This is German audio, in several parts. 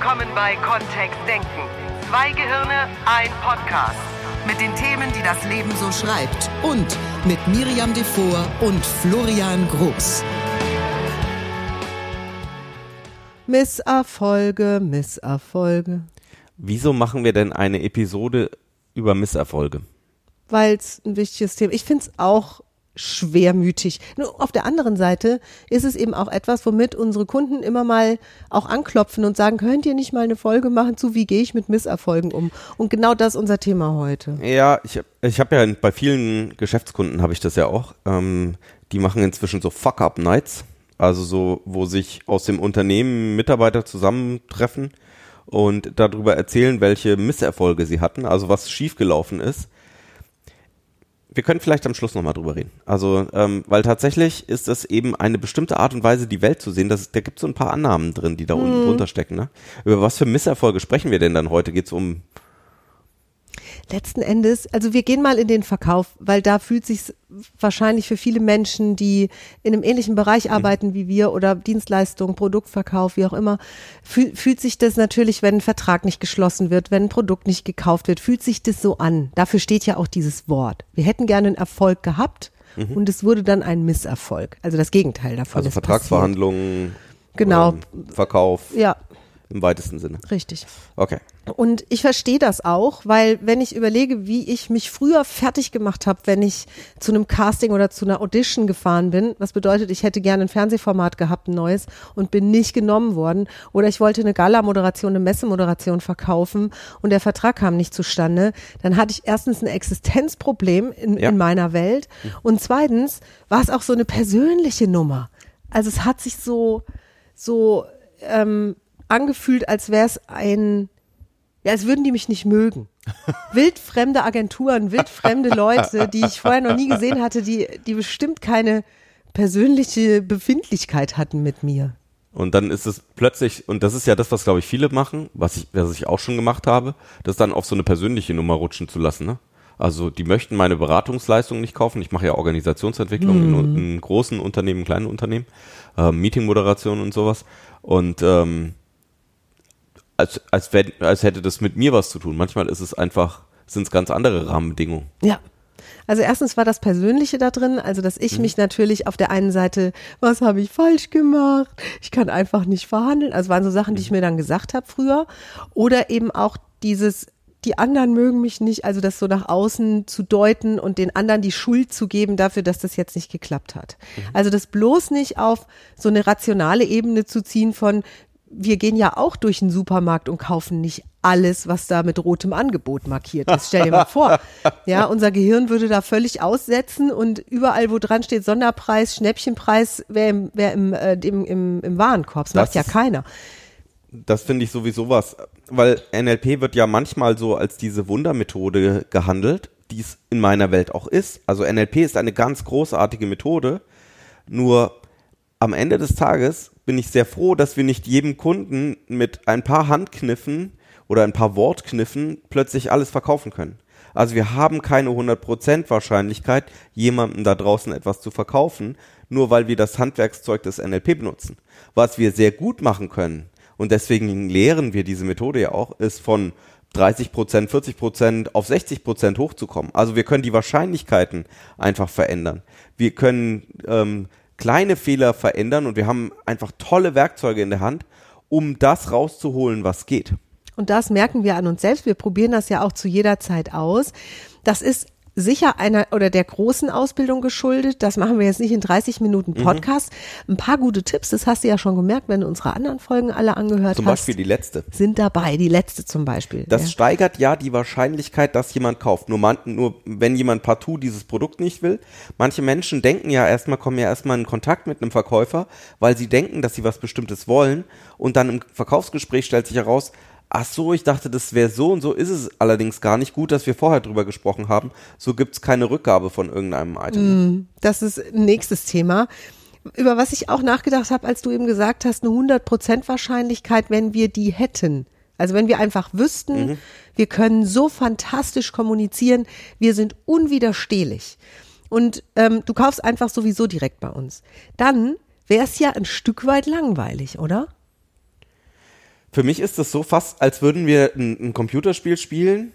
willkommen bei Kontext Denken. Zwei Gehirne, ein Podcast. Mit den Themen, die das Leben so schreibt. Und mit Miriam Devor und Florian Groß. Misserfolge, Misserfolge. Wieso machen wir denn eine Episode über Misserfolge? Weil es ein wichtiges Thema Ich finde es auch schwermütig. Nur auf der anderen Seite ist es eben auch etwas, womit unsere Kunden immer mal auch anklopfen und sagen, könnt ihr nicht mal eine Folge machen zu, wie gehe ich mit Misserfolgen um? Und genau das ist unser Thema heute. Ja, ich, ich habe ja bei vielen Geschäftskunden habe ich das ja auch. Ähm, die machen inzwischen so Fuck-Up-Nights, also so, wo sich aus dem Unternehmen Mitarbeiter zusammentreffen und darüber erzählen, welche Misserfolge sie hatten, also was schiefgelaufen ist wir können vielleicht am Schluss nochmal drüber reden. Also, ähm, weil tatsächlich ist das eben eine bestimmte Art und Weise, die Welt zu sehen. Das, da gibt es so ein paar Annahmen drin, die da mhm. unten drunter stecken. Ne? Über was für Misserfolge sprechen wir denn dann heute? Geht es um letzten Endes, also wir gehen mal in den Verkauf, weil da fühlt sich wahrscheinlich für viele Menschen, die in einem ähnlichen Bereich mhm. arbeiten wie wir oder Dienstleistung, Produktverkauf, wie auch immer, fühl, fühlt sich das natürlich, wenn ein Vertrag nicht geschlossen wird, wenn ein Produkt nicht gekauft wird, fühlt sich das so an. Dafür steht ja auch dieses Wort. Wir hätten gerne einen Erfolg gehabt mhm. und es wurde dann ein Misserfolg. Also das Gegenteil davon. Also Vertragsverhandlungen. Genau. Ähm, Verkauf. Ja, im weitesten Sinne. Richtig. Okay. Und ich verstehe das auch, weil wenn ich überlege, wie ich mich früher fertig gemacht habe, wenn ich zu einem Casting oder zu einer Audition gefahren bin, was bedeutet, ich hätte gerne ein Fernsehformat gehabt, ein neues, und bin nicht genommen worden, oder ich wollte eine Gala-Moderation, eine Messemoderation verkaufen und der Vertrag kam nicht zustande, dann hatte ich erstens ein Existenzproblem in, ja. in meiner Welt und zweitens war es auch so eine persönliche Nummer. Also es hat sich so, so, ähm, angefühlt, als wäre es ein, ja, als würden die mich nicht mögen. wildfremde Agenturen, wildfremde Leute, die ich vorher noch nie gesehen hatte, die, die bestimmt keine persönliche Befindlichkeit hatten mit mir. Und dann ist es plötzlich, und das ist ja das, was glaube ich viele machen, was ich, was ich auch schon gemacht habe, das dann auf so eine persönliche Nummer rutschen zu lassen. Ne? Also die möchten meine Beratungsleistung nicht kaufen. Ich mache ja Organisationsentwicklung mhm. in, in, großen Unternehmen, kleinen Unternehmen, äh, Meetingmoderation und sowas. Und ähm, als, als, wenn, als hätte das mit mir was zu tun. Manchmal ist es einfach, sind es ganz andere Rahmenbedingungen. Ja. Also erstens war das Persönliche da drin, also dass ich mhm. mich natürlich auf der einen Seite, was habe ich falsch gemacht? Ich kann einfach nicht verhandeln. Also waren so Sachen, die ich mhm. mir dann gesagt habe früher. Oder eben auch dieses, die anderen mögen mich nicht, also das so nach außen zu deuten und den anderen die Schuld zu geben dafür, dass das jetzt nicht geklappt hat. Mhm. Also das bloß nicht auf so eine rationale Ebene zu ziehen von, wir gehen ja auch durch den Supermarkt und kaufen nicht alles, was da mit rotem Angebot markiert ist. Stell dir mal vor. Ja, unser Gehirn würde da völlig aussetzen und überall, wo dran steht Sonderpreis, Schnäppchenpreis, wäre im, wär im, äh, im, im, im Warenkorb. Das, das macht ja keiner. Das finde ich sowieso was, weil NLP wird ja manchmal so als diese Wundermethode gehandelt, die es in meiner Welt auch ist. Also NLP ist eine ganz großartige Methode, nur am Ende des Tages bin ich sehr froh, dass wir nicht jedem Kunden mit ein paar Handkniffen oder ein paar Wortkniffen plötzlich alles verkaufen können. Also wir haben keine 100% Wahrscheinlichkeit, jemandem da draußen etwas zu verkaufen, nur weil wir das Handwerkszeug des NLP benutzen. Was wir sehr gut machen können, und deswegen lehren wir diese Methode ja auch, ist von 30% 40% auf 60% hochzukommen. Also wir können die Wahrscheinlichkeiten einfach verändern. Wir können ähm, kleine Fehler verändern und wir haben einfach tolle Werkzeuge in der Hand, um das rauszuholen, was geht. Und das merken wir an uns selbst. Wir probieren das ja auch zu jeder Zeit aus. Das ist sicher einer oder der großen Ausbildung geschuldet. Das machen wir jetzt nicht in 30 Minuten mhm. Podcast. Mhm. Ein paar gute Tipps, das hast du ja schon gemerkt, wenn du unsere anderen Folgen alle angehört zum hast. Zum Beispiel die letzte. Sind dabei, die letzte zum Beispiel. Das ja. steigert ja die Wahrscheinlichkeit, dass jemand kauft. Nur, man, nur wenn jemand partout dieses Produkt nicht will. Manche Menschen denken ja erstmal, kommen ja erstmal in Kontakt mit einem Verkäufer, weil sie denken, dass sie was Bestimmtes wollen. Und dann im Verkaufsgespräch stellt sich heraus, Ach so, ich dachte, das wäre so und so ist es allerdings gar nicht gut, dass wir vorher drüber gesprochen haben. So gibt's keine Rückgabe von irgendeinem Item. Mm, das ist nächstes Thema. Über was ich auch nachgedacht habe, als du eben gesagt hast, eine 100% Wahrscheinlichkeit, wenn wir die hätten. Also wenn wir einfach wüssten, mhm. wir können so fantastisch kommunizieren, wir sind unwiderstehlich. Und ähm, du kaufst einfach sowieso direkt bei uns. Dann wäre es ja ein Stück weit langweilig, oder? Für mich ist das so fast, als würden wir ein, ein Computerspiel spielen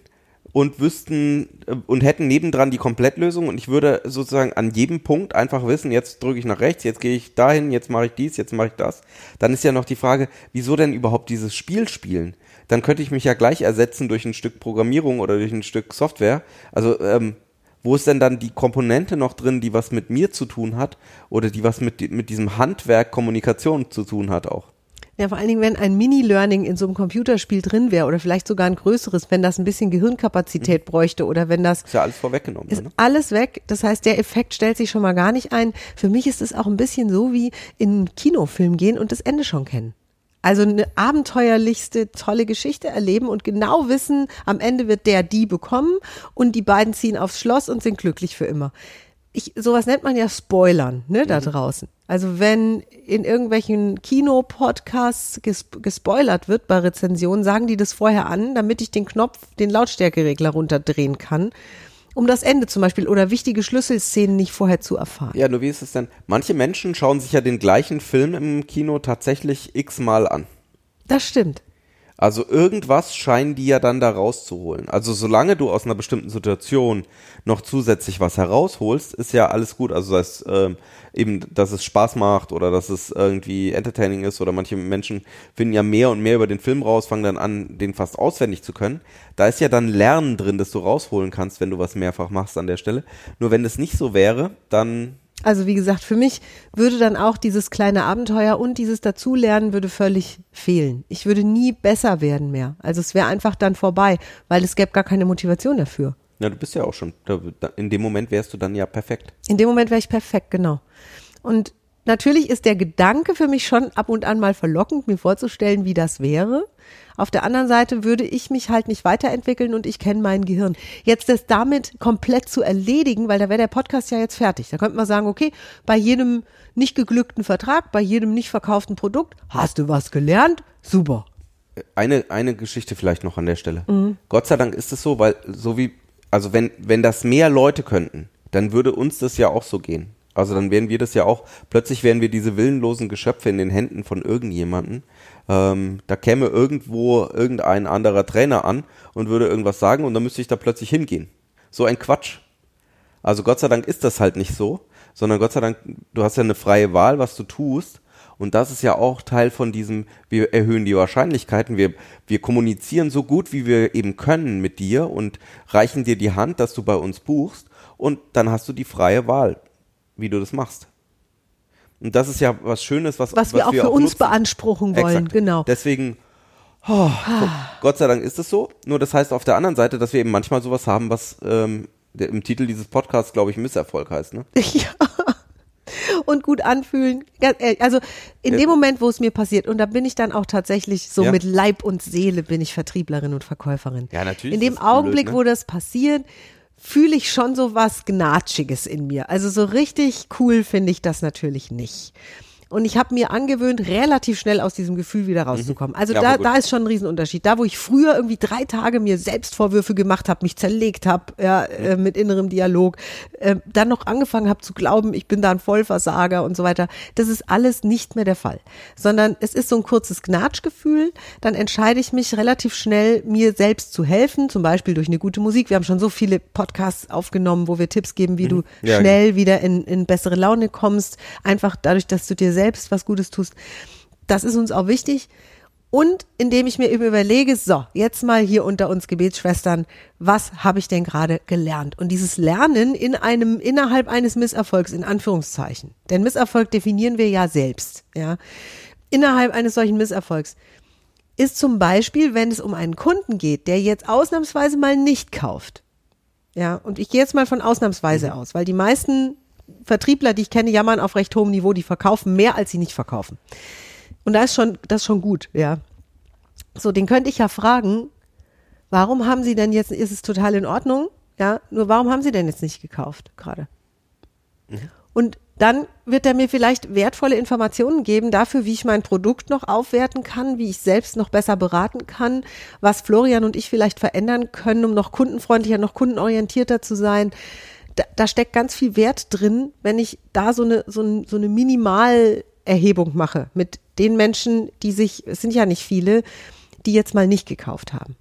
und wüssten äh, und hätten nebendran die Komplettlösung und ich würde sozusagen an jedem Punkt einfach wissen, jetzt drücke ich nach rechts, jetzt gehe ich dahin, jetzt mache ich dies, jetzt mache ich das. Dann ist ja noch die Frage, wieso denn überhaupt dieses Spiel spielen? Dann könnte ich mich ja gleich ersetzen durch ein Stück Programmierung oder durch ein Stück Software. Also ähm, wo ist denn dann die Komponente noch drin, die was mit mir zu tun hat oder die was mit, mit diesem Handwerk Kommunikation zu tun hat auch? Ja, vor allen Dingen, wenn ein Mini-Learning in so einem Computerspiel drin wäre oder vielleicht sogar ein größeres, wenn das ein bisschen Gehirnkapazität mhm. bräuchte oder wenn das. Ist ja alles vorweggenommen. Ist ne? alles weg. Das heißt, der Effekt stellt sich schon mal gar nicht ein. Für mich ist es auch ein bisschen so wie in einen Kinofilm gehen und das Ende schon kennen. Also eine abenteuerlichste, tolle Geschichte erleben und genau wissen, am Ende wird der die bekommen und die beiden ziehen aufs Schloss und sind glücklich für immer ich, sowas nennt man ja Spoilern, ne, da mhm. draußen. Also wenn in irgendwelchen Kino-Podcasts ges gespoilert wird bei Rezensionen, sagen die das vorher an, damit ich den Knopf, den Lautstärkeregler runterdrehen kann, um das Ende zum Beispiel oder wichtige Schlüsselszenen nicht vorher zu erfahren. Ja, nur wie ist es denn? Manche Menschen schauen sich ja den gleichen Film im Kino tatsächlich x-mal an. Das stimmt. Also irgendwas scheinen die ja dann da rauszuholen. Also solange du aus einer bestimmten Situation noch zusätzlich was herausholst, ist ja alles gut. Also das heißt, ähm, eben, dass es Spaß macht oder dass es irgendwie entertaining ist oder manche Menschen finden ja mehr und mehr über den Film raus, fangen dann an, den fast auswendig zu können. Da ist ja dann Lernen drin, das du rausholen kannst, wenn du was mehrfach machst an der Stelle. Nur wenn das nicht so wäre, dann also wie gesagt, für mich würde dann auch dieses kleine Abenteuer und dieses Dazulernen würde völlig fehlen. Ich würde nie besser werden mehr. Also es wäre einfach dann vorbei, weil es gäbe gar keine Motivation dafür. Ja, du bist ja auch schon, in dem Moment wärst du dann ja perfekt. In dem Moment wäre ich perfekt, genau. Und natürlich ist der Gedanke für mich schon ab und an mal verlockend, mir vorzustellen, wie das wäre. Auf der anderen Seite würde ich mich halt nicht weiterentwickeln und ich kenne mein Gehirn. Jetzt das damit komplett zu erledigen, weil da wäre der Podcast ja jetzt fertig. Da könnte man sagen, okay, bei jedem nicht geglückten Vertrag, bei jedem nicht verkauften Produkt, hast du was gelernt? Super. Eine, eine Geschichte vielleicht noch an der Stelle. Mhm. Gott sei Dank ist es so, weil so wie, also wenn, wenn das mehr Leute könnten, dann würde uns das ja auch so gehen. Also dann wären wir das ja auch, plötzlich wären wir diese willenlosen Geschöpfe in den Händen von irgendjemanden. Ähm, da käme irgendwo irgendein anderer Trainer an und würde irgendwas sagen und dann müsste ich da plötzlich hingehen. So ein Quatsch. Also Gott sei Dank ist das halt nicht so, sondern Gott sei Dank, du hast ja eine freie Wahl, was du tust. Und das ist ja auch Teil von diesem, wir erhöhen die Wahrscheinlichkeiten, wir, wir kommunizieren so gut, wie wir eben können mit dir und reichen dir die Hand, dass du bei uns buchst und dann hast du die freie Wahl wie du das machst. Und das ist ja was Schönes, was, was, was wir auch wir für auch uns nutzen. beanspruchen wollen, Exakt. genau. Deswegen, oh, Gott sei Dank ist es so. Nur das heißt auf der anderen Seite, dass wir eben manchmal sowas haben, was ähm, der, im Titel dieses Podcasts, glaube ich, Misserfolg heißt. Ne? Ja. Und gut anfühlen. Also in ja. dem Moment, wo es mir passiert, und da bin ich dann auch tatsächlich so ja. mit Leib und Seele bin ich Vertrieblerin und Verkäuferin. Ja, natürlich. In dem Augenblick, blöd, ne? wo das passiert, fühle ich schon so was Gnatschiges in mir. Also so richtig cool finde ich das natürlich nicht. Und ich habe mir angewöhnt, relativ schnell aus diesem Gefühl wieder rauszukommen. Also ja, da, da ist schon ein Riesenunterschied. Da, wo ich früher irgendwie drei Tage mir Selbstvorwürfe gemacht habe, mich zerlegt habe, ja, äh, mit innerem Dialog, äh, dann noch angefangen habe zu glauben, ich bin da ein Vollversager und so weiter, das ist alles nicht mehr der Fall. Sondern es ist so ein kurzes Gnatschgefühl. Dann entscheide ich mich relativ schnell, mir selbst zu helfen, zum Beispiel durch eine gute Musik. Wir haben schon so viele Podcasts aufgenommen, wo wir Tipps geben, wie mhm. du ja, schnell ja. wieder in, in bessere Laune kommst. Einfach dadurch, dass du dir selbst was Gutes tust. Das ist uns auch wichtig. Und indem ich mir eben überlege, so, jetzt mal hier unter uns Gebetsschwestern, was habe ich denn gerade gelernt? Und dieses Lernen in einem, innerhalb eines Misserfolgs, in Anführungszeichen. Denn Misserfolg definieren wir ja selbst, ja. Innerhalb eines solchen Misserfolgs ist zum Beispiel, wenn es um einen Kunden geht, der jetzt ausnahmsweise mal nicht kauft. Ja, und ich gehe jetzt mal von ausnahmsweise mhm. aus, weil die meisten Vertriebler, die ich kenne, jammern auf recht hohem Niveau, die verkaufen mehr, als sie nicht verkaufen. Und da ist schon, das ist schon gut, ja. So, den könnte ich ja fragen, warum haben Sie denn jetzt, ist es total in Ordnung, ja, nur warum haben Sie denn jetzt nicht gekauft gerade? Mhm. Und dann wird er mir vielleicht wertvolle Informationen geben dafür, wie ich mein Produkt noch aufwerten kann, wie ich selbst noch besser beraten kann, was Florian und ich vielleicht verändern können, um noch kundenfreundlicher, noch kundenorientierter zu sein da, da steckt ganz viel Wert drin, wenn ich da so eine, so, ein, so eine Minimalerhebung mache mit den Menschen, die sich, es sind ja nicht viele, die jetzt mal nicht gekauft haben.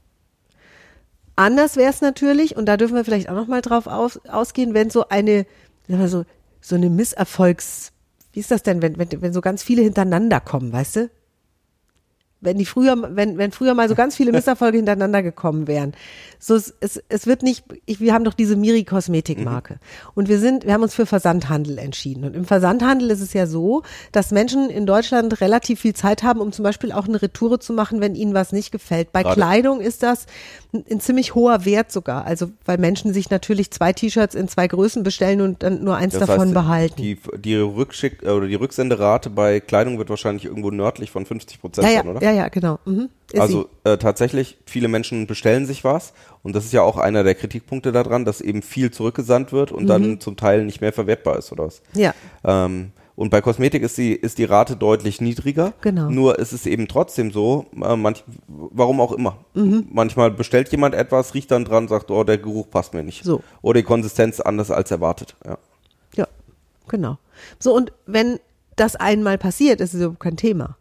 Anders wäre es natürlich, und da dürfen wir vielleicht auch noch mal drauf aus, ausgehen, wenn so eine, sagen wir so, so eine Misserfolgs, wie ist das denn, wenn, wenn, wenn so ganz viele hintereinander kommen, weißt du? Wenn die früher, wenn, wenn früher mal so ganz viele Misserfolge hintereinander gekommen wären. So, es, es, es wird nicht, ich, wir haben doch diese Miri Kosmetikmarke. Mhm. Und wir sind, wir haben uns für Versandhandel entschieden. Und im Versandhandel ist es ja so, dass Menschen in Deutschland relativ viel Zeit haben, um zum Beispiel auch eine Retoure zu machen, wenn ihnen was nicht gefällt. Bei Gerade. Kleidung ist das ein, ein, ziemlich hoher Wert sogar. Also, weil Menschen sich natürlich zwei T-Shirts in zwei Größen bestellen und dann nur eins das davon heißt, behalten. Die, die Rückschick, oder die Rücksenderate bei Kleidung wird wahrscheinlich irgendwo nördlich von 50 Prozent ja, ja, sein, oder? Ja, ja, genau. Mhm. Also äh, tatsächlich, viele Menschen bestellen sich was und das ist ja auch einer der Kritikpunkte daran, dass eben viel zurückgesandt wird und mhm. dann zum Teil nicht mehr verwertbar ist oder was. Ja. Ähm, und bei Kosmetik ist die, ist die Rate deutlich niedriger. Genau. Nur ist es eben trotzdem so, äh, manch, warum auch immer. Mhm. Manchmal bestellt jemand etwas, riecht dann dran, sagt, oh, der Geruch passt mir nicht. So. Oder die Konsistenz anders als erwartet. Ja. Ja, genau. So, und wenn das einmal passiert, ist es überhaupt kein Thema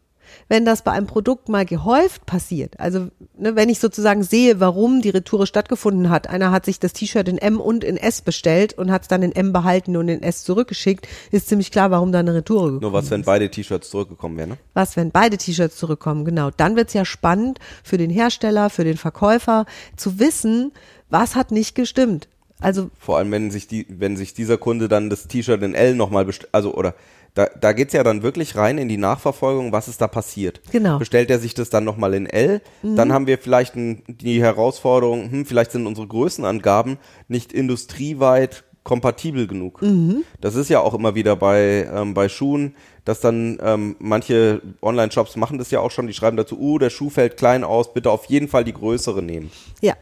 wenn das bei einem Produkt mal gehäuft passiert, also ne, wenn ich sozusagen sehe, warum die Retoure stattgefunden hat, einer hat sich das T-Shirt in M und in S bestellt und hat es dann in M behalten und in S zurückgeschickt, ist ziemlich klar, warum da eine Retoure gekommen Nur was, wenn ist. beide T-Shirts zurückgekommen wären, ne? Was, wenn beide T-Shirts zurückkommen, genau. Dann wird's ja spannend für den Hersteller, für den Verkäufer, zu wissen, was hat nicht gestimmt. Also vor allem, wenn sich die, wenn sich dieser Kunde dann das T-Shirt in L nochmal bestellt, also oder da, da geht es ja dann wirklich rein in die Nachverfolgung, was ist da passiert. Genau. Bestellt er sich das dann nochmal in L, mhm. dann haben wir vielleicht ein, die Herausforderung, hm, vielleicht sind unsere Größenangaben nicht industrieweit kompatibel genug. Mhm. Das ist ja auch immer wieder bei, ähm, bei Schuhen, dass dann ähm, manche Online-Shops machen das ja auch schon, die schreiben dazu, uh, der Schuh fällt klein aus, bitte auf jeden Fall die größere nehmen. Ja.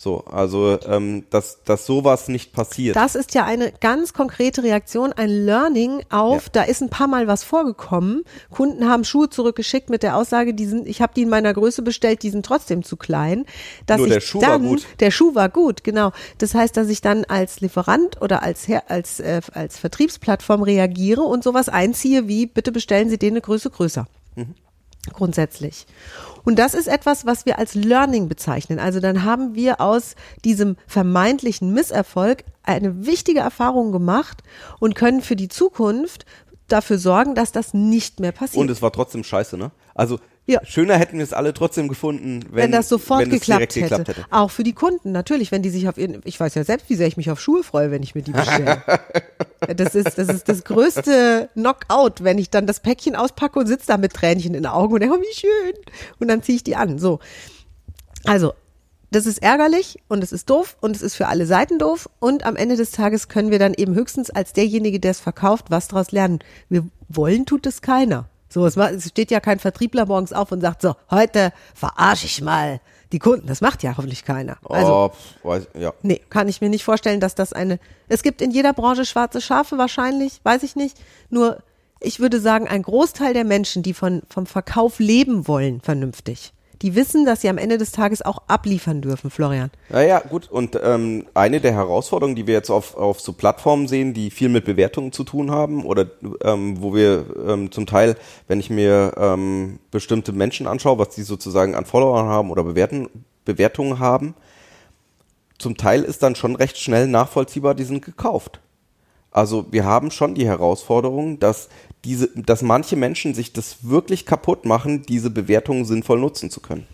So, also ähm, dass, dass sowas nicht passiert. Das ist ja eine ganz konkrete Reaktion, ein Learning auf, ja. da ist ein paar Mal was vorgekommen. Kunden haben Schuhe zurückgeschickt mit der Aussage, die sind, ich habe die in meiner Größe bestellt, die sind trotzdem zu klein. Dass Nur ich der Schuh dann, war gut. Der Schuh war gut, genau. Das heißt, dass ich dann als Lieferant oder als als, äh, als Vertriebsplattform reagiere und sowas einziehe wie, bitte bestellen Sie den eine Größe größer. Mhm. Grundsätzlich. Und das ist etwas, was wir als Learning bezeichnen. Also dann haben wir aus diesem vermeintlichen Misserfolg eine wichtige Erfahrung gemacht und können für die Zukunft dafür sorgen, dass das nicht mehr passiert. Und es war trotzdem scheiße, ne? Also ja. Schöner hätten wir es alle trotzdem gefunden, wenn, wenn das sofort wenn geklappt, hätte. geklappt, hätte. Auch für die Kunden natürlich, wenn die sich auf ihren, ich weiß ja selbst, wie sehr ich mich auf Schuhe freue, wenn ich mir die bestelle. das ist das ist das größte Knockout, wenn ich dann das Päckchen auspacke und sitze da mit Tränchen in den Augen und denke, oh, wie schön. Und dann ziehe ich die an. So. Also, das ist ärgerlich und es ist doof und es ist für alle Seiten doof und am Ende des Tages können wir dann eben höchstens als derjenige, der es verkauft, was daraus lernen. Wir wollen tut es keiner. So, es, es steht ja kein Vertriebler morgens auf und sagt so, heute verarsche ich mal die Kunden. Das macht ja hoffentlich keiner. Also, oh, weiß, ja. nee, kann ich mir nicht vorstellen, dass das eine, es gibt in jeder Branche schwarze Schafe wahrscheinlich, weiß ich nicht. Nur, ich würde sagen, ein Großteil der Menschen, die von, vom Verkauf leben wollen, vernünftig, die wissen, dass sie am Ende des Tages auch abliefern dürfen, Florian. Naja, gut. Und ähm, eine der Herausforderungen, die wir jetzt auf, auf so Plattformen sehen, die viel mit Bewertungen zu tun haben oder ähm, wo wir ähm, zum Teil, wenn ich mir ähm, bestimmte Menschen anschaue, was die sozusagen an Followern haben oder Bewerten, Bewertungen haben, zum Teil ist dann schon recht schnell nachvollziehbar, die sind gekauft. Also wir haben schon die Herausforderung, dass diese, dass manche Menschen sich das wirklich kaputt machen, diese Bewertungen sinnvoll nutzen zu können.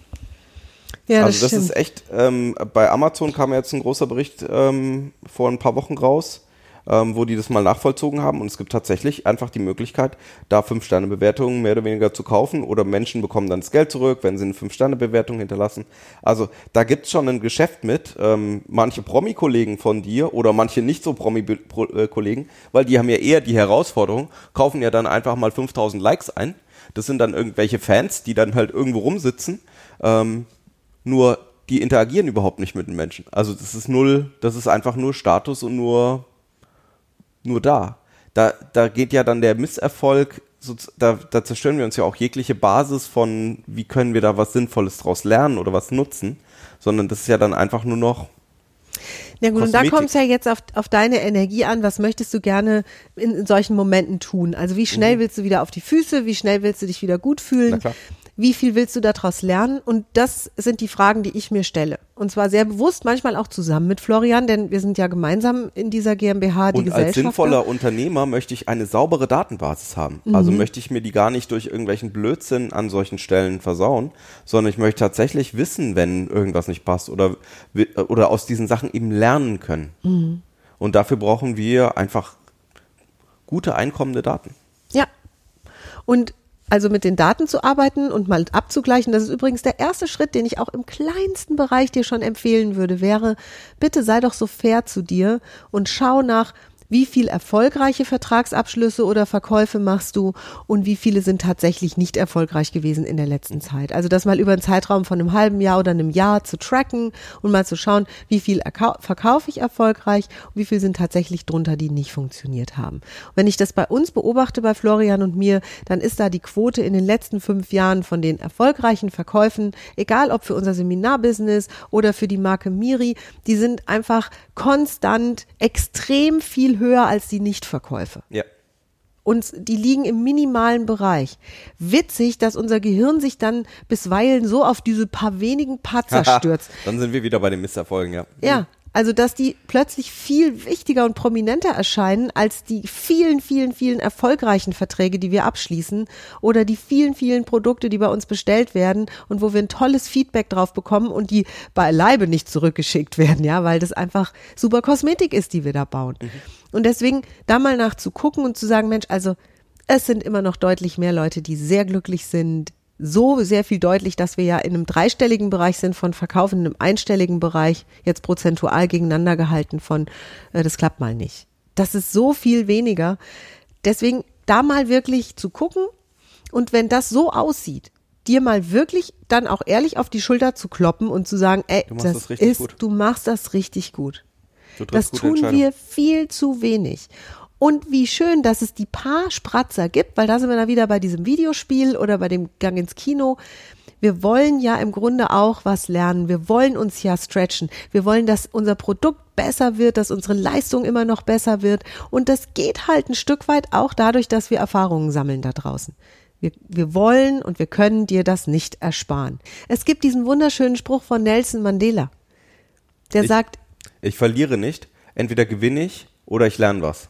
Ja, das also das stimmt. ist echt, ähm, bei Amazon kam jetzt ein großer Bericht ähm, vor ein paar Wochen raus, ähm, wo die das mal nachvollzogen haben. Und es gibt tatsächlich einfach die Möglichkeit, da Fünf-Sterne-Bewertungen mehr oder weniger zu kaufen oder Menschen bekommen dann das Geld zurück, wenn sie eine Fünf-Sterne-Bewertung hinterlassen. Also da gibt's schon ein Geschäft mit. Ähm, manche Promi-Kollegen von dir oder manche nicht so Promi-Kollegen, weil die haben ja eher die Herausforderung, kaufen ja dann einfach mal 5000 Likes ein. Das sind dann irgendwelche Fans, die dann halt irgendwo rumsitzen. Ähm, nur die interagieren überhaupt nicht mit den Menschen. Also das ist null, das ist einfach nur Status und nur nur da. Da, da geht ja dann der Misserfolg, so, da, da zerstören wir uns ja auch jegliche Basis von, wie können wir da was Sinnvolles draus lernen oder was nutzen, sondern das ist ja dann einfach nur noch. Ja gut, Kosmetik. und da kommt es ja jetzt auf, auf deine Energie an. Was möchtest du gerne in, in solchen Momenten tun? Also wie schnell mhm. willst du wieder auf die Füße? Wie schnell willst du dich wieder gut fühlen? Wie viel willst du daraus lernen? Und das sind die Fragen, die ich mir stelle. Und zwar sehr bewusst, manchmal auch zusammen mit Florian, denn wir sind ja gemeinsam in dieser GmbH, die Und als Gesellschafter. sinnvoller Unternehmer möchte ich eine saubere Datenbasis haben. Also Mhm. möchte ich mir die gar nicht durch irgendwelchen Blödsinn an solchen Stellen versauen, sondern ich möchte tatsächlich wissen, wenn irgendwas nicht passt oder, oder aus diesen Sachen eben lernen können. Mhm. Und dafür brauchen wir einfach gute einkommende Daten. Ja. Und also mit den Daten zu arbeiten und mal abzugleichen, das ist übrigens der erste Schritt, den ich auch im kleinsten Bereich dir schon empfehlen würde, wäre, bitte sei doch so fair zu dir und schau nach, wie viel erfolgreiche Vertragsabschlüsse oder Verkäufe machst du und wie viele sind tatsächlich nicht erfolgreich gewesen in der letzten Zeit. Also das mal über einen Zeitraum von einem halben Jahr oder einem Jahr zu tracken und mal zu schauen, wie viel erkau- verkaufe ich erfolgreich und wie viel sind tatsächlich drunter, die nicht funktioniert haben. Und wenn ich das bei uns beobachte, bei Florian und mir, dann ist da die Quote in den letzten fünf Jahren von den erfolgreichen Verkäufen, egal ob für unser Seminarbusiness oder für die Marke Miri, die sind einfach konstant extrem viel höher als die Nichtverkäufe. Ja. Und die liegen im minimalen Bereich. Witzig, dass unser Gehirn sich dann bisweilen so auf diese paar wenigen Patzer stürzt. Dann sind wir wieder bei den Misserfolgen, ja. Ja, also dass die plötzlich viel wichtiger und prominenter erscheinen als die vielen, vielen, vielen erfolgreichen Verträge, die wir abschließen oder die vielen, vielen Produkte, die bei uns bestellt werden und wo wir ein tolles Feedback drauf bekommen und die beileibe nicht zurückgeschickt werden, ja, weil das einfach super Kosmetik ist, die wir da bauen. Und deswegen da mal nach zu gucken und zu sagen, Mensch, also es sind immer noch deutlich mehr Leute, die sehr glücklich sind, so sehr viel deutlich, dass wir ja in einem dreistelligen Bereich sind von Verkauf, in einem einstelligen Bereich, jetzt prozentual gegeneinander gehalten von, äh, das klappt mal nicht. Das ist so viel weniger. Deswegen da mal wirklich zu gucken und wenn das so aussieht, dir mal wirklich dann auch ehrlich auf die Schulter zu kloppen und zu sagen, ey, das, das ist, gut. du machst das richtig gut. Das tun wir viel zu wenig. Und wie schön, dass es die paar Spratzer gibt, weil da sind wir dann wieder bei diesem Videospiel oder bei dem Gang ins Kino. Wir wollen ja im Grunde auch was lernen. Wir wollen uns ja stretchen. Wir wollen, dass unser Produkt besser wird, dass unsere Leistung immer noch besser wird. Und das geht halt ein Stück weit auch dadurch, dass wir Erfahrungen sammeln da draußen. Wir, wir wollen und wir können dir das nicht ersparen. Es gibt diesen wunderschönen Spruch von Nelson Mandela. Der Ich- sagt, Ich verliere nicht. Entweder gewinne ich oder ich lerne was.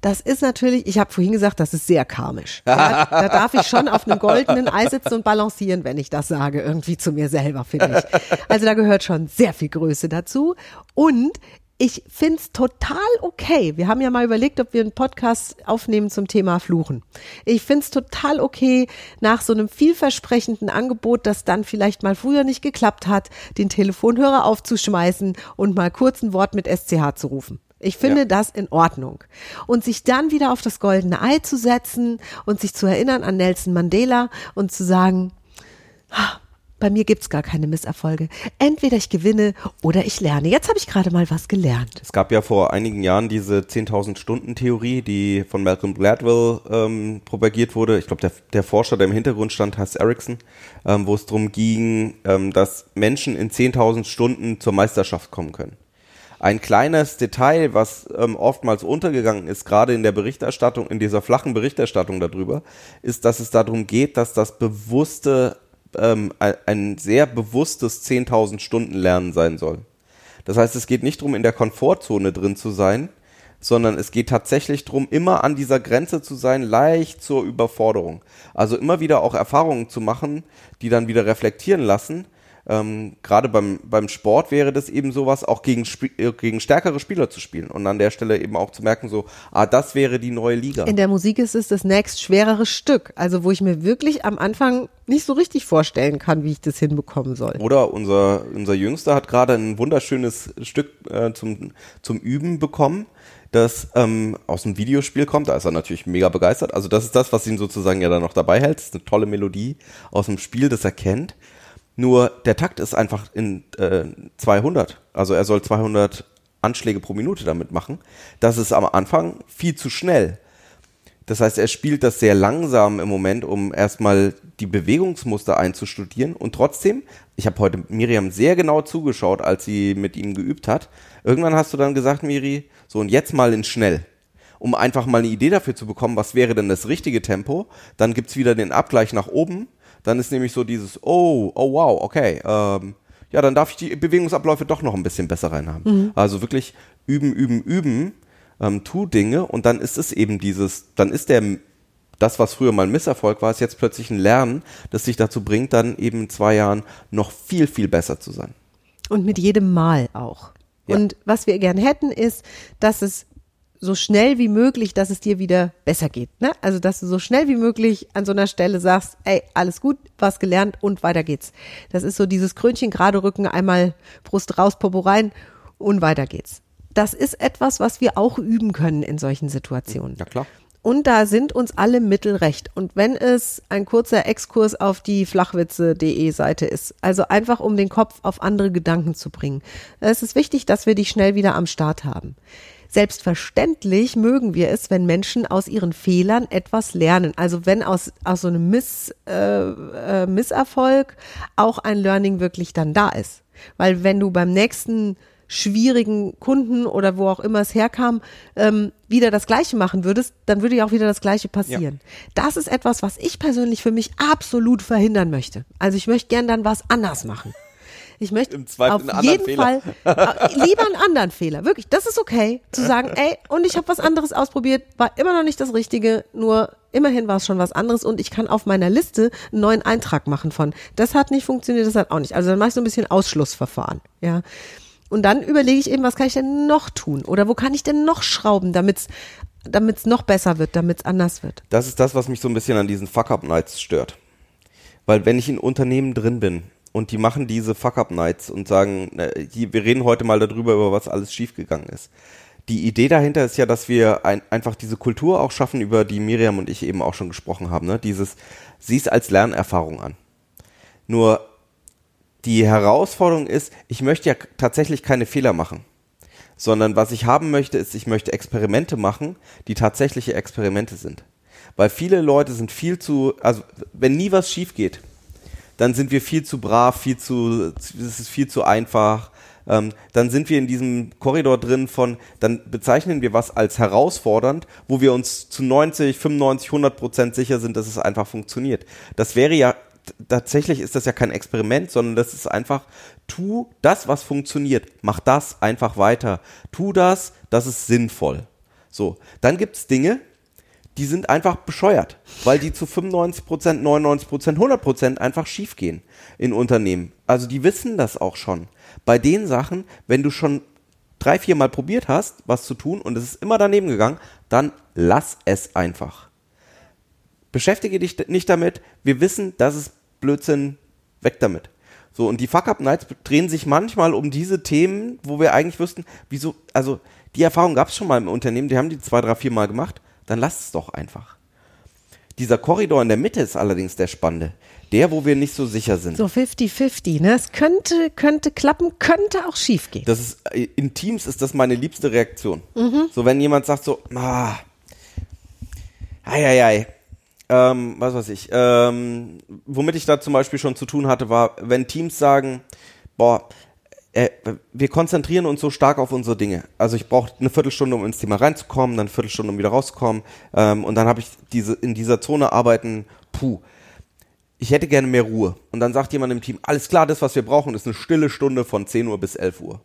Das ist natürlich, ich habe vorhin gesagt, das ist sehr karmisch. Ja, da darf ich schon auf einem goldenen Ei sitzen und balancieren, wenn ich das sage, irgendwie zu mir selber, finde ich. Also da gehört schon sehr viel Größe dazu. Und ich find's total okay. Wir haben ja mal überlegt, ob wir einen Podcast aufnehmen zum Thema Fluchen. Ich find's total okay, nach so einem vielversprechenden Angebot, das dann vielleicht mal früher nicht geklappt hat, den Telefonhörer aufzuschmeißen und mal kurz ein Wort mit SCH zu rufen. Ich finde Ja. das in Ordnung. Und sich dann wieder auf das goldene Ei zu setzen und sich zu erinnern an Nelson Mandela und zu sagen, "Ah, bei mir gibt's gar keine Misserfolge. Entweder ich gewinne oder ich lerne. Jetzt habe ich gerade mal was gelernt. Es gab ja vor einigen Jahren diese 10.000 Stunden Theorie, die von Malcolm Gladwell ähm, propagiert wurde. Ich glaube, der, der Forscher, der im Hintergrund stand, heißt Erickson, ähm, wo es darum ging, ähm, dass Menschen in 10.000 Stunden zur Meisterschaft kommen können. Ein kleines Detail, was ähm, oftmals untergegangen ist, gerade in der Berichterstattung, in dieser flachen Berichterstattung darüber, ist, dass es darum geht, dass das bewusste, ähm, ein- sehr bewusstes 10.000 Stunden Lernen sein soll. Das heißt, es geht nicht darum, in der Komfortzone drin zu sein, sondern es geht tatsächlich darum, immer an dieser Grenze zu sein, leicht zur Überforderung. Also immer wieder auch Erfahrungen zu machen, die dann wieder reflektieren lassen. Ähm, Gerade beim, beim Sport wäre das eben sowas, auch gegen, äh, gegen stärkere Spieler zu spielen und an der Stelle eben auch zu merken, so, ah, das wäre die neue Liga. In der Musik ist es das nächst schwerere Stück. Also wo ich mir wirklich am Anfang nicht so richtig vorstellen kann, wie ich das hinbekommen soll. Oder unser, unser Jüngster hat gerade ein wunderschönes Stück äh, zum, zum Üben bekommen, das ähm, aus dem Videospiel kommt. Da ist er natürlich mega begeistert. Also das ist das, was ihn sozusagen ja dann noch dabei hält. Das ist eine tolle Melodie aus dem Spiel, das er kennt. Nur der Takt ist einfach in äh, 200. Also er soll 200 Anschläge pro Minute damit machen. Das ist am Anfang viel zu schnell. Das heißt, er spielt das sehr langsam im Moment, um erstmal die Bewegungsmuster einzustudieren. Und trotzdem, ich habe heute Miriam sehr genau zugeschaut, als sie mit ihm geübt hat. Irgendwann hast du dann gesagt, Miri, so und jetzt mal in schnell. Um einfach mal eine Idee dafür zu bekommen, was wäre denn das richtige Tempo. Dann gibt's wieder den Abgleich nach oben. Dann ist nämlich so dieses, oh, oh wow, okay, ähm, ja, dann darf ich die Bewegungsabläufe doch noch ein bisschen besser reinhaben. Also wirklich üben, üben, üben, ähm, tu Dinge und dann ist es eben dieses, dann ist der das, was früher mal ein Misserfolg war, ist jetzt plötzlich ein Lernen, das dich dazu bringt, dann eben in zwei Jahren noch viel, viel besser zu sein. Und mit jedem Mal auch. Ja. Und was wir gern hätten, ist, dass es so schnell wie möglich, dass es dir wieder besser geht. Ne? Also, dass du so schnell wie möglich an so einer Stelle sagst, ey, alles gut, was gelernt und weiter geht's. Das ist so dieses Krönchen gerade rücken, einmal Brust raus, Popo rein und weiter geht's. Das ist etwas, was wir auch üben können in solchen Situationen. Ja, klar. Und da sind uns alle Mittel recht. Und wenn es ein kurzer Exkurs auf die flachwitze.de Seite ist, also einfach um den Kopf auf andere Gedanken zu bringen, es ist wichtig, dass wir dich schnell wieder am Start haben. Selbstverständlich mögen wir es, wenn Menschen aus ihren Fehlern etwas lernen. Also wenn aus, aus so einem Miss, äh, äh, Misserfolg auch ein Learning wirklich dann da ist. Weil wenn du beim nächsten schwierigen Kunden oder wo auch immer es herkam, ähm, wieder das Gleiche machen würdest, dann würde ja auch wieder das Gleiche passieren. Das ist etwas, was ich persönlich für mich absolut verhindern möchte. Also ich möchte gern dann was anders machen. Ich möchte auf einen anderen jeden Fehler. Fall äh, lieber einen anderen Fehler. Wirklich, das ist okay, zu sagen, ey, und ich habe was anderes ausprobiert, war immer noch nicht das Richtige, nur immerhin war es schon was anderes und ich kann auf meiner Liste einen neuen Eintrag machen von, das hat nicht funktioniert, das hat auch nicht. Also dann mache ich so ein bisschen Ausschlussverfahren, ja. Und dann überlege ich eben, was kann ich denn noch tun? Oder wo kann ich denn noch schrauben, damit es damit's noch besser wird, damit es anders wird? Das ist das, was mich so ein bisschen an diesen Fuck-Up-Nights stört. Weil wenn ich in Unternehmen drin bin und die machen diese Fuck-Up-Nights und sagen, wir reden heute mal darüber, über was alles schiefgegangen ist. Die Idee dahinter ist ja, dass wir ein, einfach diese Kultur auch schaffen, über die Miriam und ich eben auch schon gesprochen haben. Ne? Dieses, sieh es als Lernerfahrung an. Nur die Herausforderung ist, ich möchte ja tatsächlich keine Fehler machen, sondern was ich haben möchte, ist, ich möchte Experimente machen, die tatsächliche Experimente sind. Weil viele Leute sind viel zu, also wenn nie was schief geht, dann sind wir viel zu brav, viel zu, es ist viel zu einfach. Ähm, dann sind wir in diesem Korridor drin von, dann bezeichnen wir was als herausfordernd, wo wir uns zu 90, 95, 100 Prozent sicher sind, dass es einfach funktioniert. Das wäre ja tatsächlich ist das ja kein Experiment, sondern das ist einfach, tu das, was funktioniert. Mach das einfach weiter. Tu das, das ist sinnvoll. So, dann gibt's Dinge, die sind einfach bescheuert, weil die zu 95 Prozent, 99 Prozent, 100 Prozent einfach schiefgehen in Unternehmen. Also die wissen das auch schon. Bei den Sachen, wenn du schon drei, vier Mal probiert hast, was zu tun und es ist immer daneben gegangen, dann lass es einfach. Beschäftige dich nicht damit. Wir wissen, das ist Blödsinn. Weg damit. So, und die Fuck-Up-Nights drehen sich manchmal um diese Themen, wo wir eigentlich wüssten, wieso, also die Erfahrung gab es schon mal im Unternehmen, die haben die zwei, drei, vier Mal gemacht, dann lasst es doch einfach. Dieser Korridor in der Mitte ist allerdings der spannende. Der, wo wir nicht so sicher sind. So 50-50, ne? Es könnte, könnte klappen, könnte auch schief gehen. Das ist, in Teams ist das meine liebste Reaktion. So, wenn jemand sagt so, ah, ei, ei, ei, ähm, was weiß ich, ähm, womit ich da zum Beispiel schon zu tun hatte, war, wenn Teams sagen, boah, äh, wir konzentrieren uns so stark auf unsere Dinge. Also ich brauche eine Viertelstunde, um ins Thema reinzukommen, dann eine Viertelstunde, um wieder rauszukommen. Ähm, und dann habe ich diese in dieser Zone arbeiten, puh. Ich hätte gerne mehr Ruhe. Und dann sagt jemand im Team, alles klar, das, was wir brauchen, ist eine stille Stunde von 10 Uhr bis 11 Uhr.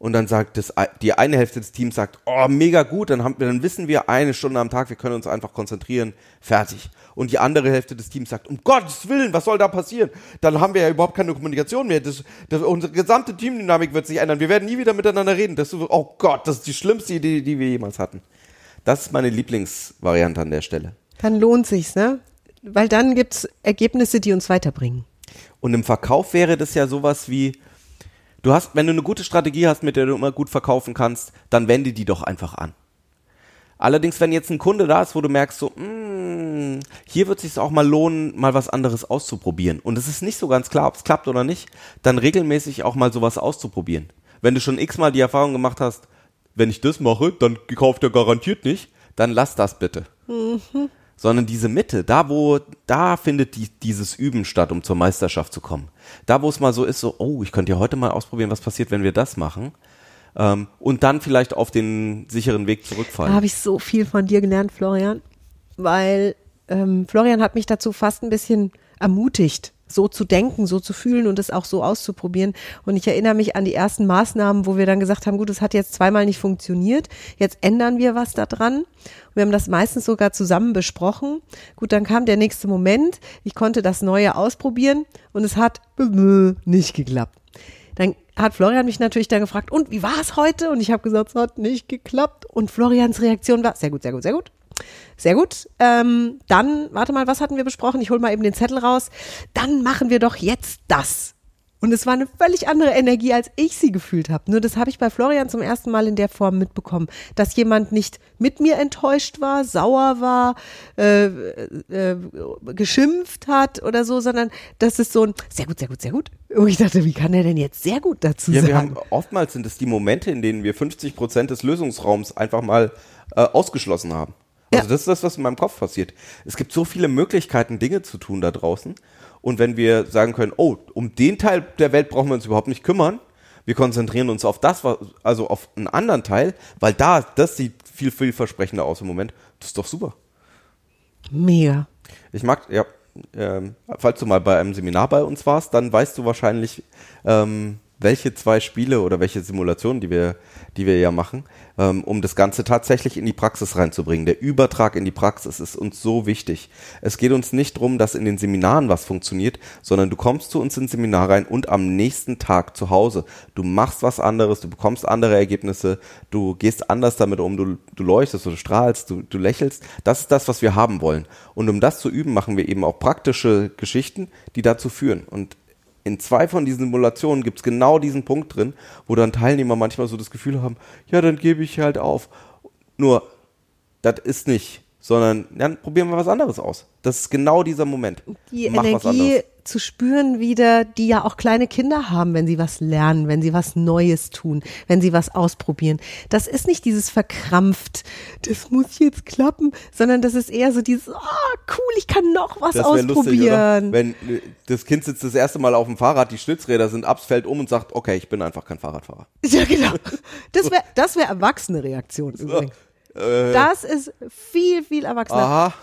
Und dann sagt das, die eine Hälfte des Teams sagt, oh, mega gut, dann, haben wir, dann wissen wir eine Stunde am Tag, wir können uns einfach konzentrieren, fertig. Und die andere Hälfte des Teams sagt, um Gottes Willen, was soll da passieren? Dann haben wir ja überhaupt keine Kommunikation mehr. Das, das, unsere gesamte Teamdynamik wird sich ändern. Wir werden nie wieder miteinander reden. Das, oh Gott, das ist die schlimmste Idee, die wir jemals hatten. Das ist meine Lieblingsvariante an der Stelle. Dann lohnt sich's, ne? Weil dann gibt's Ergebnisse, die uns weiterbringen. Und im Verkauf wäre das ja sowas wie, du hast, wenn du eine gute Strategie hast, mit der du immer gut verkaufen kannst, dann wende die doch einfach an. Allerdings, wenn jetzt ein Kunde da ist, wo du merkst, so, mm, hier wird es sich auch mal lohnen, mal was anderes auszuprobieren. Und es ist nicht so ganz klar, ob es klappt oder nicht, dann regelmäßig auch mal sowas auszuprobieren. Wenn du schon x-mal die Erfahrung gemacht hast, wenn ich das mache, dann kauft er garantiert nicht, dann lass das bitte. Mhm. Sondern diese Mitte, da wo, da findet die, dieses Üben statt, um zur Meisterschaft zu kommen. Da wo es mal so ist, so, oh, ich könnte ja heute mal ausprobieren, was passiert, wenn wir das machen ähm, und dann vielleicht auf den sicheren Weg zurückfallen. Da habe ich so viel von dir gelernt, Florian, weil ähm, Florian hat mich dazu fast ein bisschen ermutigt, so zu denken, so zu fühlen und es auch so auszuprobieren. Und ich erinnere mich an die ersten Maßnahmen, wo wir dann gesagt haben, gut, es hat jetzt zweimal nicht funktioniert, jetzt ändern wir was daran. Wir haben das meistens sogar zusammen besprochen. Gut, dann kam der nächste Moment. Ich konnte das Neue ausprobieren und es hat nicht geklappt. Dann hat Florian mich natürlich dann gefragt, und wie war es heute? Und ich habe gesagt, es hat nicht geklappt. Und Florians Reaktion war, sehr gut, sehr gut, sehr gut. Sehr gut. Ähm, dann, warte mal, was hatten wir besprochen? Ich hole mal eben den Zettel raus. Dann machen wir doch jetzt das. Und es war eine völlig andere Energie, als ich sie gefühlt habe. Nur das habe ich bei Florian zum ersten Mal in der Form mitbekommen, dass jemand nicht mit mir enttäuscht war, sauer war, äh, äh, geschimpft hat oder so, sondern das ist so ein sehr gut, sehr gut, sehr gut. Und ich dachte, wie kann er denn jetzt sehr gut dazu Ja, sagen? wir haben oftmals sind es die Momente, in denen wir 50 Prozent des Lösungsraums einfach mal äh, ausgeschlossen haben. Also Ja. das ist das, was in meinem Kopf passiert. Es gibt so viele Möglichkeiten, Dinge zu tun da draußen. Und wenn wir sagen können, oh, um den Teil der Welt brauchen wir uns überhaupt nicht kümmern, wir konzentrieren uns auf das, also auf einen anderen Teil, weil da, das sieht viel, viel versprechender aus im Moment. Das ist doch super. Mega. Ich mag, ja, ähm, falls du mal bei einem Seminar bei uns warst, dann weißt du wahrscheinlich, ähm, welche zwei Spiele oder welche Simulationen, die wir, die wir ja machen, ähm, um das Ganze tatsächlich in die Praxis reinzubringen. Der Übertrag in die Praxis ist uns so wichtig. Es geht uns nicht darum, dass in den Seminaren was funktioniert, sondern du kommst zu uns ins Seminar rein und am nächsten Tag zu Hause. Du machst was anderes, du bekommst andere Ergebnisse, du gehst anders damit um, du, du leuchtest, du strahlst, du, du lächelst. Das ist das, was wir haben wollen. Und um das zu üben, machen wir eben auch praktische Geschichten, die dazu führen. Und in zwei von diesen Simulationen gibt es genau diesen Punkt drin, wo dann Teilnehmer manchmal so das Gefühl haben, ja, dann gebe ich halt auf. Nur, das ist nicht, sondern dann probieren wir was anderes aus. Das ist genau dieser Moment. die Mach was Energie anderes. Zu spüren wieder, die ja auch kleine Kinder haben, wenn sie was lernen, wenn sie was Neues tun, wenn sie was ausprobieren. Das ist nicht dieses verkrampft, das muss jetzt klappen, sondern das ist eher so dieses, ah, cool, ich kann noch was Das wäre lustig, ausprobieren. Wenn äh, das Kind sitzt das erste Mal auf dem Fahrrad, die Stützräder sind ab, fällt um und sagt, okay, ich bin einfach kein Fahrradfahrer. ja, genau. Das wäre das wär erwachsene Reaktion übrigens. Äh, Das ist viel, viel erwachsener. aha.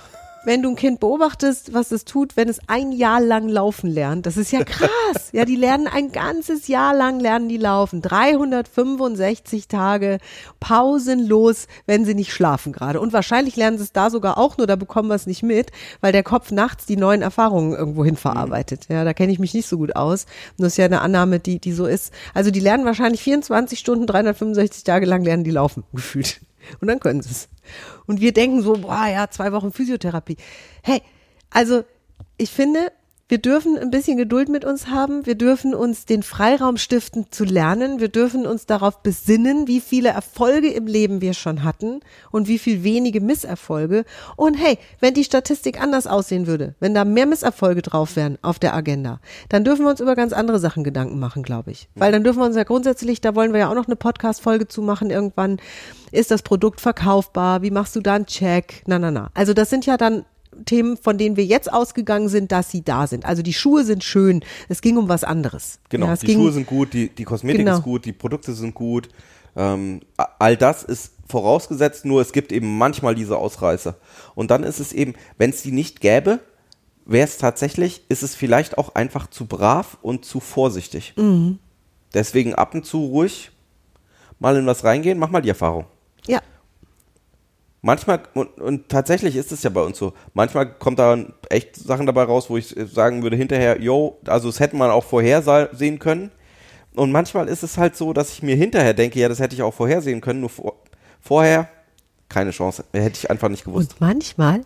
Wenn du ein Kind beobachtest, was es tut, wenn es ein Jahr lang laufen lernt, das ist ja krass. ja, die lernen ein ganzes Jahr lang lernen die laufen. 365 Tage pausenlos, wenn sie nicht schlafen gerade. Und wahrscheinlich lernen sie es da sogar auch, nur da bekommen wir es nicht mit, weil der Kopf nachts die neuen Erfahrungen irgendwohin verarbeitet. Ja, da kenne ich mich nicht so gut aus. Und das ist ja eine Annahme, die, die so ist. Also die lernen wahrscheinlich 24 Stunden, 365 Tage lang lernen die laufen, gefühlt. Und dann können sie es. Und wir denken so, boah, ja, zwei Wochen Physiotherapie. Hey, also ich finde, wir dürfen ein bisschen Geduld mit uns haben. Wir dürfen uns den Freiraum stiften zu lernen. Wir dürfen uns darauf besinnen, wie viele Erfolge im Leben wir schon hatten und wie viel wenige Misserfolge. Und hey, wenn die Statistik anders aussehen würde, wenn da mehr Misserfolge drauf wären auf der Agenda, dann dürfen wir uns über ganz andere Sachen Gedanken machen, glaube ich. Weil dann dürfen wir uns ja grundsätzlich, da wollen wir ja auch noch eine Podcast-Folge zu machen irgendwann. Ist das Produkt verkaufbar? Wie machst du da einen Check? Na, na, na. Also das sind ja dann Themen, von denen wir jetzt ausgegangen sind, dass sie da sind. Also die Schuhe sind schön. Es ging um was anderes. Genau, Ja, die ging, Schuhe sind gut, die, die Kosmetik Genau. ist gut, die Produkte sind gut. Ähm, all das ist vorausgesetzt, nur es gibt eben manchmal diese Ausreißer. Und dann ist es eben, wenn es die nicht gäbe, wäre es tatsächlich, ist es vielleicht auch einfach zu brav und zu vorsichtig. Mhm. Deswegen ab und zu ruhig mal in was reingehen, mach mal die Erfahrung. Ja, Manchmal, und, und tatsächlich ist es ja bei uns so, manchmal kommt da echt Sachen dabei raus, wo ich sagen würde hinterher, yo, also das hätte man auch vorhersehen können. Und manchmal ist es halt so, dass ich mir hinterher denke, ja, das hätte ich auch vorhersehen können, nur vor, vorher keine Chance, hätte ich einfach nicht gewusst. und manchmal,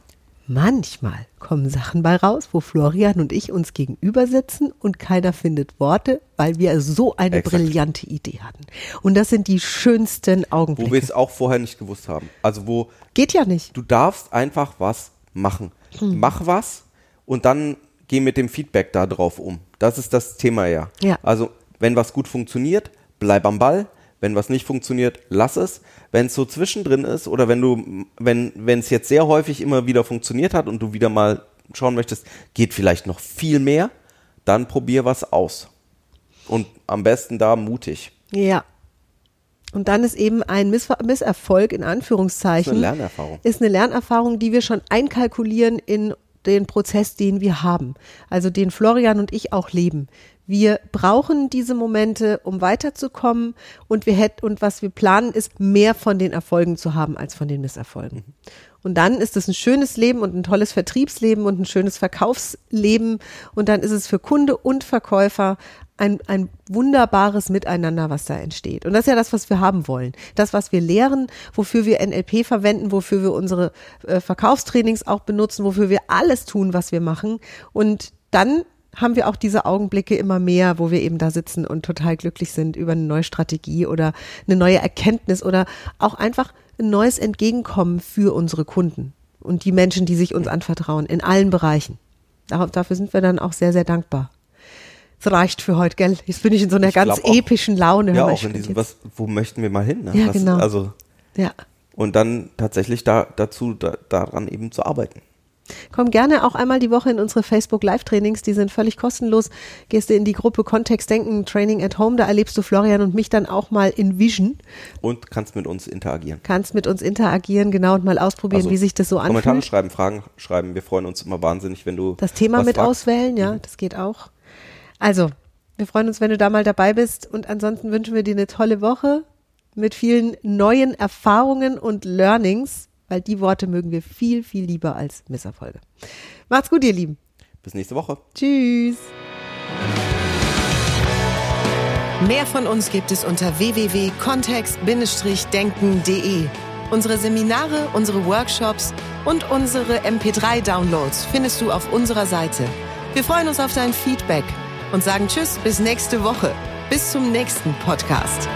manchmal kommen Sachen bei raus, wo Florian und ich uns gegenüber sitzen und keiner findet Worte, weil wir so eine Exakt. brillante Idee hatten. Und das sind die schönsten Wo wir Augenblicke. es auch vorher nicht gewusst haben. Also wo Geht ja nicht. du darfst einfach was machen. Hm. Mach was und dann geh mit dem Feedback da drauf um. Das ist das Thema ja. Ja. Also, wenn was gut funktioniert, bleib am Ball. Wenn was nicht funktioniert, lass es. Wenn es so zwischendrin ist oder wenn du, wenn, wenn es jetzt sehr häufig immer wieder funktioniert hat und du wieder mal schauen möchtest, geht vielleicht noch viel mehr, dann probier was aus. Und am besten da mutig. Ja. Und dann ist eben ein Missver Misserfolg in Anführungszeichen. Ist eine Lernerfahrung. Ist eine Lernerfahrung, die wir schon einkalkulieren in den Prozess, den wir haben, also den Florian und ich auch leben. Wir brauchen diese Momente, um weiterzukommen und wir hätten und was wir planen ist mehr von den Erfolgen zu haben als von den Misserfolgen. Und dann ist es ein schönes Leben und ein tolles Vertriebsleben und ein schönes Verkaufsleben und dann ist es für Kunde und Verkäufer ein, ein wunderbares Miteinander, was da entsteht. Und das ist ja das, was wir haben wollen. Das, was wir lehren, wofür wir NLP verwenden, wofür wir unsere äh, Verkaufstrainings auch benutzen, wofür wir alles tun, was wir machen. Und dann haben wir auch diese Augenblicke immer mehr, wo wir eben da sitzen und total glücklich sind über eine neue Strategie oder eine neue Erkenntnis oder auch einfach ein neues Entgegenkommen für unsere Kunden und die Menschen, die sich uns anvertrauen, in allen Bereichen. Dafür sind wir dann auch sehr, sehr dankbar. Es reicht für heute, gell? Jetzt bin ich in so einer Ich ganz epischen Laune. Ja, auch ich in diesem, was, wo möchten wir mal hin? Ne? Ja, was, genau. Also, Ja. und dann tatsächlich da, dazu, da, daran eben zu arbeiten. Komm gerne auch einmal die Woche in unsere Facebook Live-Trainings, die sind völlig kostenlos. Gehst du in die Gruppe Kontext Denken Training at Home, da erlebst du Florian und mich dann auch mal in Vision. Und kannst mit uns interagieren. Kannst mit uns interagieren, genau, und mal ausprobieren, Also, wie sich das so Kommentare anfühlt. schreiben, Fragen schreiben. Wir freuen uns immer wahnsinnig, wenn du Das Thema mit fragst. auswählen, ja, das geht auch. Also, wir freuen uns, wenn du da mal dabei bist und ansonsten wünschen wir dir eine tolle Woche mit vielen neuen Erfahrungen und Learnings, weil die Worte mögen wir viel, viel lieber als Misserfolge. Macht's gut, ihr Lieben. Bis nächste Woche. Tschüss. Mehr von uns gibt es unter www.kontext-denken.de. Unsere Seminare, unsere Workshops und unsere MP3-Downloads findest du auf unserer Seite. Wir freuen uns auf dein Feedback und sagen Tschüss bis nächste Woche. Bis zum nächsten Podcast.